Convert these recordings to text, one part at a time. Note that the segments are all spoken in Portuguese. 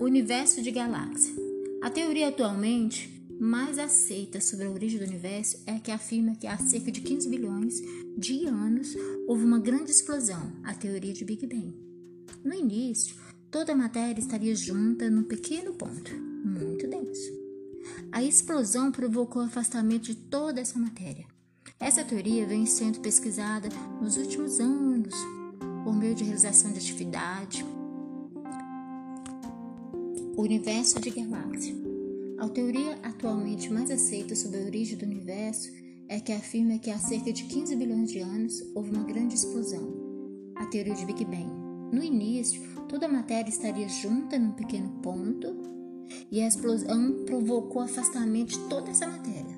Universo de galáxia. A teoria atualmente mais aceita sobre a origem do universo é que afirma que há cerca de 15 bilhões de anos houve uma grande explosão, a teoria de Big Bang. No início, toda a matéria estaria junta num pequeno ponto, muito denso. A explosão provocou o afastamento de toda essa matéria. Essa teoria vem sendo pesquisada nos últimos anos por meio de realização de atividade. O universo de galáxia. A teoria atualmente mais aceita sobre a origem do universo é que afirma que há cerca de 15 bilhões de anos houve uma grande explosão, a teoria de Big Bang. No início, toda a matéria estaria junta num pequeno ponto e a explosão provocou o afastamento de toda essa matéria.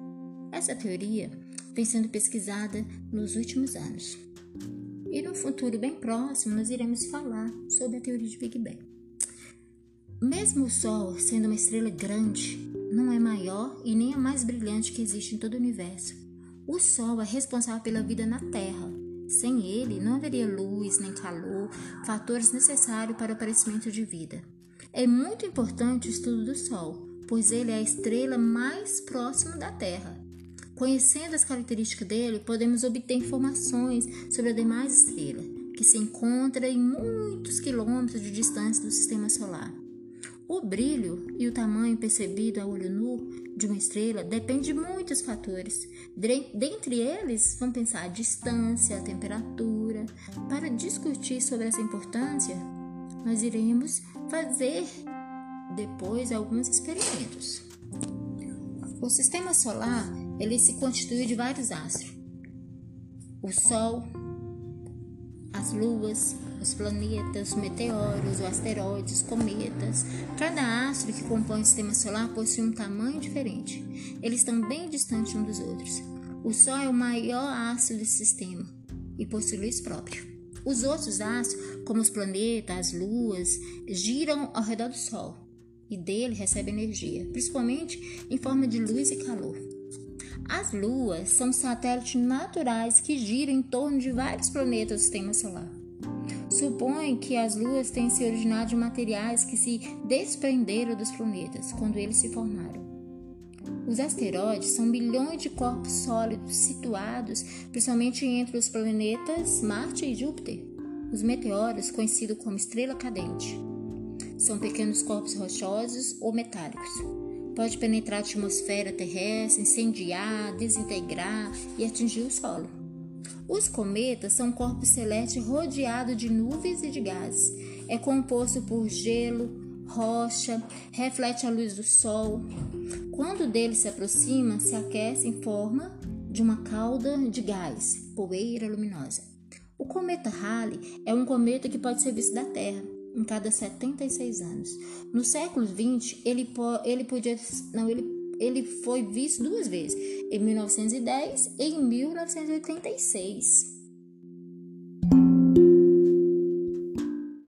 Essa teoria vem sendo pesquisada nos últimos anos. E no futuro bem próximo, nós iremos falar sobre a teoria de Big Bang. Mesmo o Sol sendo uma estrela grande, não é maior e nem a mais brilhante que existe em todo o universo. O Sol é responsável pela vida na Terra. Sem ele, não haveria luz nem calor, fatores necessários para o aparecimento de vida. É muito importante o estudo do Sol, pois ele é a estrela mais próxima da Terra. Conhecendo as características dele, podemos obter informações sobre a demais estrela, que se encontra em muitos quilômetros de distância do sistema solar. O brilho e o tamanho percebido a olho nu de uma estrela depende de muitos fatores. Dentre eles, vamos pensar a distância, a temperatura. Para discutir sobre essa importância, nós iremos fazer depois alguns experimentos. O sistema solar ele se constitui de vários astros: o Sol, as luas, os planetas, os meteoros, os asteroides, cometas. Cada astro que compõe o sistema solar possui um tamanho diferente. Eles estão bem distantes uns dos outros. O Sol é o maior astro desse sistema e possui luz própria. Os outros astros, como os planetas, as luas, giram ao redor do Sol e dele recebem energia, principalmente em forma de luz e calor. As luas são satélites naturais que giram em torno de vários planetas do sistema solar. Supõe que as luas tenham se originado de materiais que se desprenderam dos planetas quando eles se formaram. Os asteroides são bilhões de corpos sólidos situados principalmente entre os planetas Marte e Júpiter. Os meteoros, conhecidos como estrela cadente, são pequenos corpos rochosos ou metálicos pode penetrar a atmosfera terrestre, incendiar, desintegrar e atingir o solo. Os cometas são corpos celestes rodeados de nuvens e de gases. É composto por gelo, rocha, reflete a luz do sol. Quando dele se aproxima, se aquece em forma de uma cauda de gás, poeira luminosa. O cometa Halley é um cometa que pode ser visto da Terra em cada 76 anos. No século XX, ele, ele podia. Não, ele, ele foi visto duas vezes, em 1910 e em 1986.